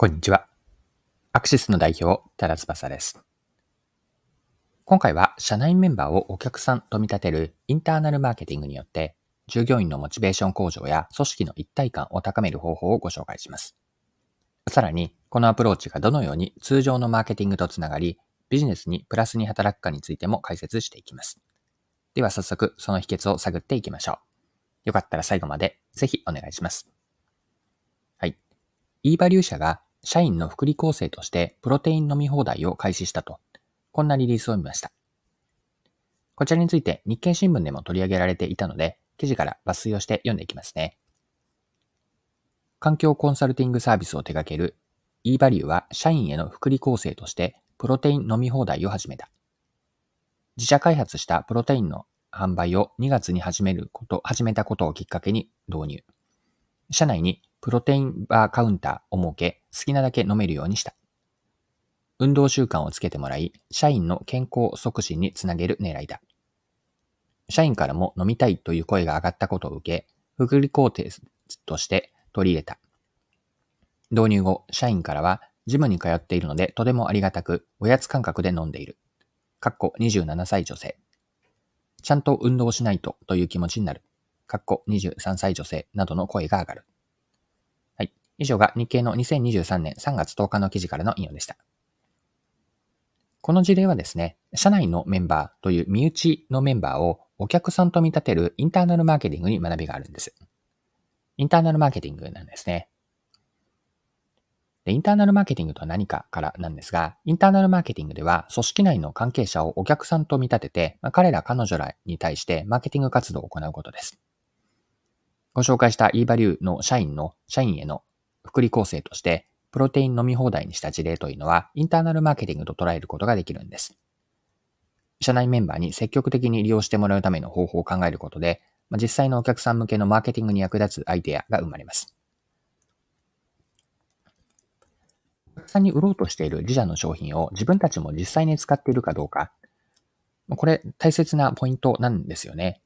こんにちは。アクシスの代表、多田翼です。今回は社内メンバーをお客さんと見立てるインターナルマーケティングによって、従業員のモチベーション向上や組織の一体感を高める方法をご紹介します。さらに、このアプローチがどのように通常のマーケティングとつながり、ビジネスにプラスに働くかについても解説していきます。では早速、その秘訣を探っていきましょう。よかったら最後までぜひお願いします。はい。e バリュー社が社員の福利厚生としてプロテイン飲み放題を開始したと、こんなリリースを見ました。こちらについて日経新聞でも取り上げられていたので、記事から抜粋をして読んでいきますね。環境コンサルティングサービスを手掛ける e バリューは社員への福利厚生としてプロテイン飲み放題を始めた。自社開発したプロテインの販売を2月に始めること、始めたことをきっかけに導入。社内にプロテインバーカウンターを設け、好きなだけ飲めるようにした。運動習慣をつけてもらい、社員の健康促進につなげる狙いだ。社員からも飲みたいという声が上がったことを受け、福利工程として取り入れた。導入後、社員からは、ジムに通っているのでとてもありがたく、おやつ感覚で飲んでいる。かっこ27歳女性。ちゃんと運動しないとという気持ちになる。かっこ23歳女性などの声が上がる。以上が日経の2023年3月10日の記事からの引用でした。この事例はですね、社内のメンバーという身内のメンバーをお客さんと見立てるインターナルマーケティングに学びがあるんです。インターナルマーケティングなんですね。でインターナルマーケティングとは何かからなんですが、インターナルマーケティングでは組織内の関係者をお客さんと見立てて、まあ、彼ら彼女らに対してマーケティング活動を行うことです。ご紹介した eValue の社員の社員への福利構成として、プロテイン飲み放題にした事例というのは、インターナルマーケティングと捉えることができるんです。社内メンバーに積極的に利用してもらうための方法を考えることで、実際のお客さん向けのマーケティングに役立つアイデアが生まれます。お客さんに売ろうとしている自社の商品を自分たちも実際に使っているかどうか、これ大切なポイントなんですよね。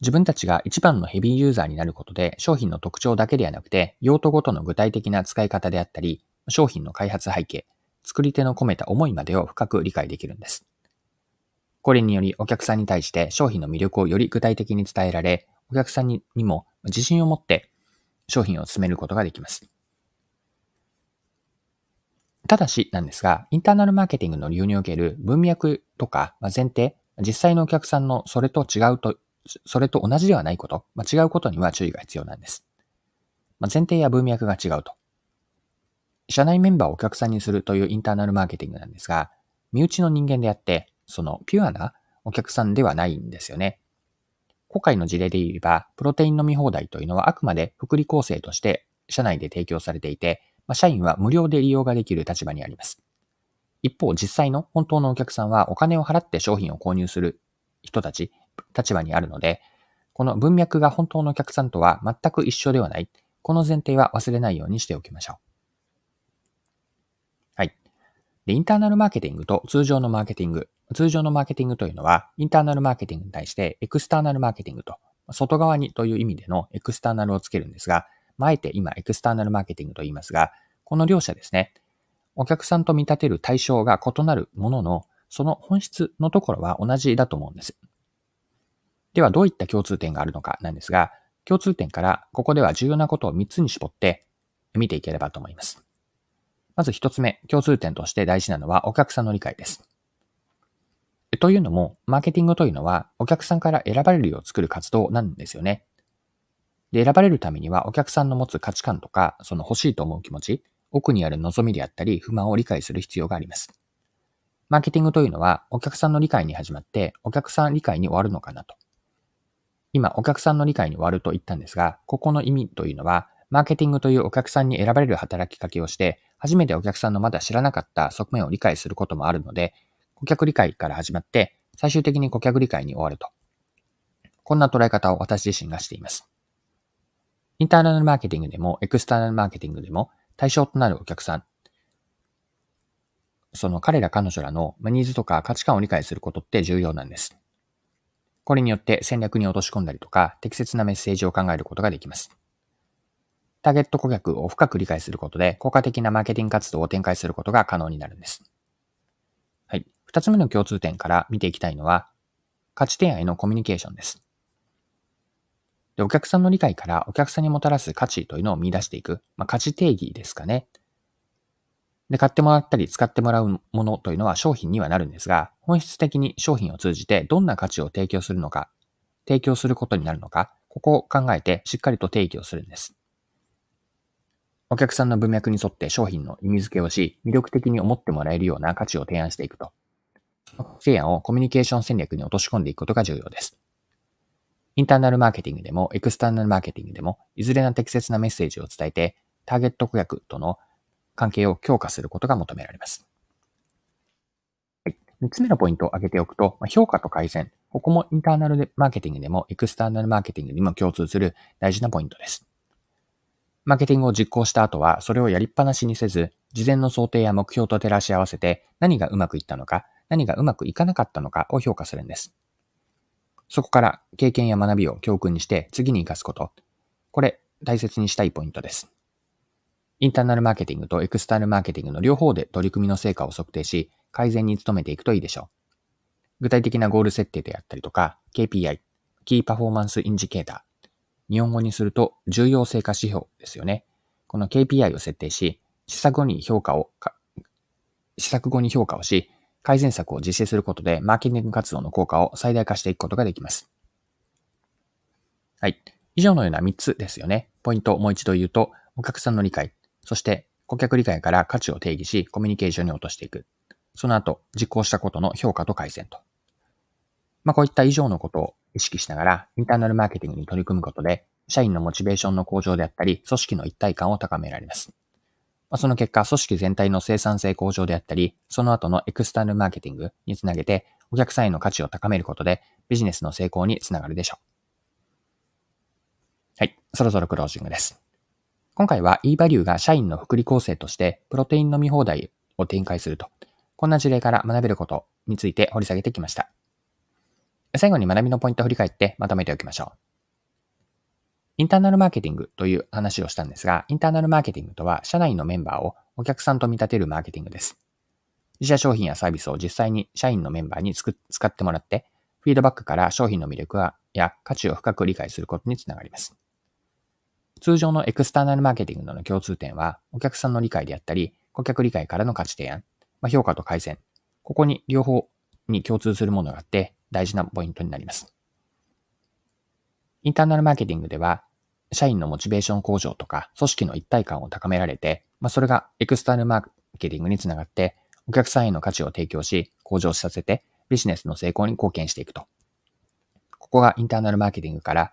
自分たちが一番のヘビーユーザーになることで商品の特徴だけではなくて用途ごとの具体的な使い方であったり商品の開発背景、作り手の込めた思いまでを深く理解できるんです。これによりお客さんに対して商品の魅力をより具体的に伝えられ、お客さんにも自信を持って商品を進めることができます。ただしなんですが、インターナルマーケティングの利用における文脈とか前提、実際のお客さんのそれと違うとそれと同じではないこと、まあ、違うことには注意が必要なんです。まあ、前提や文脈が違うと。社内メンバーをお客さんにするというインターナルマーケティングなんですが、身内の人間であって、そのピュアなお客さんではないんですよね。今回の事例で言えば、プロテイン飲み放題というのはあくまで福利厚生として社内で提供されていて、まあ、社員は無料で利用ができる立場にあります。一方、実際の本当のお客さんはお金を払って商品を購入する人たち、立場にあるので、この文脈が本当のお客さんとは全く一緒ではない。この前提は忘れないようにしておきましょう。はい。で、インターナルマーケティングと通常のマーケティング。通常のマーケティングというのは、インターナルマーケティングに対してエクスターナルマーケティングと、外側にという意味でのエクスターナルをつけるんですが、あえて今エクスターナルマーケティングと言いますが、この両者ですね、お客さんと見立てる対象が異なるものの、その本質のところは同じだと思うんです。ではどういった共通点があるのかなんですが、共通点からここでは重要なことを3つに絞って見ていければと思います。まず1つ目、共通点として大事なのはお客さんの理解です。というのも、マーケティングというのはお客さんから選ばれるよう作る活動なんですよね。で、選ばれるためにはお客さんの持つ価値観とか、その欲しいと思う気持ち、奥にある望みであったり不満を理解する必要があります。マーケティングというのはお客さんの理解に始まってお客さん理解に終わるのかなと。今、お客さんの理解に終わると言ったんですが、ここの意味というのは、マーケティングというお客さんに選ばれる働きかけをして、初めてお客さんのまだ知らなかった側面を理解することもあるので、顧客理解から始まって、最終的に顧客理解に終わると。こんな捉え方を私自身がしています。インターナルマーケティングでも、エクスターナルマーケティングでも、対象となるお客さん、その彼ら彼女らのニーズとか価値観を理解することって重要なんです。これによって戦略に落とし込んだりとか、適切なメッセージを考えることができます。ターゲット顧客を深く理解することで、効果的なマーケティング活動を展開することが可能になるんです。はい。二つ目の共通点から見ていきたいのは、価値提案へのコミュニケーションです。でお客さんの理解からお客さんにもたらす価値というのを見出していく、まあ、価値定義ですかね。で、買ってもらったり使ってもらうものというのは商品にはなるんですが、本質的に商品を通じてどんな価値を提供するのか、提供することになるのか、ここを考えてしっかりと定義をするんです。お客さんの文脈に沿って商品の意味付けをし、魅力的に思ってもらえるような価値を提案していくと。提案をコミュニケーション戦略に落とし込んでいくことが重要です。インターナルマーケティングでもエクスターナルマーケティングでも、いずれの適切なメッセージを伝えて、ターゲット顧客との関係を強化することが求められます。はい、3つ目のポイントを挙げておくと、評価と改善。ここもインターナルマーケティングでもエクスターナルマーケティングにも共通する大事なポイントです。マーケティングを実行した後は、それをやりっぱなしにせず、事前の想定や目標と照らし合わせて、何がうまくいったのか、何がうまくいかなかったのかを評価するんです。そこから経験や学びを教訓にして次に活かすこと。これ、大切にしたいポイントです。インターナルマーケティングとエクスタールマーケティングの両方で取り組みの成果を測定し、改善に努めていくといいでしょう。具体的なゴール設定であったりとか、KPI、キーパフォーマンスインジケーター。日本語にすると重要成果指標ですよね。この KPI を設定し、施策後に評価を、施策後に評価をし、改善策を実施することで、マーケティング活動の効果を最大化していくことができます。はい。以上のような3つですよね。ポイントをもう一度言うと、お客さんの理解、そして顧客理解から価値を定義し、コミュニケーションに落としていく。その後、実行したことの評価と改善と。まあ、こういった以上のことを意識しながら、インターナルマーケティングに取り組むことで、社員のモチベーションの向上であったり、組織の一体感を高められます。まあその結果、組織全体の生産性向上であったり、その後のエクスターナルマーケティングにつなげて、お客さんへの価値を高めることで、ビジネスの成功につながるでしょう。はい。そろそろクロージングです。今回は e-value が社員の福利構成として、プロテイン飲み放題を展開すると、こんな事例から学べることについて掘り下げてきました。最後に学びのポイントを振り返ってまとめておきましょう。インターナルマーケティングという話をしたんですが、インターナルマーケティングとは、社内のメンバーをお客さんと見立てるマーケティングです。自社商品やサービスを実際に社員のメンバーに使ってもらって、フィードバックから商品の魅力や価値を深く理解することにつながります。通常のエクスターナルマーケティングの共通点は、お客さんの理解であったり、顧客理解からの価値提案、まあ、評価と改善、ここに両方に共通するものがあって大事なポイントになります。インターナルマーケティングでは、社員のモチベーション向上とか、組織の一体感を高められて、まあ、それがエクスターナルマーケティングにつながって、お客さんへの価値を提供し、向上させて、ビジネスの成功に貢献していくと。ここがインターナルマーケティングから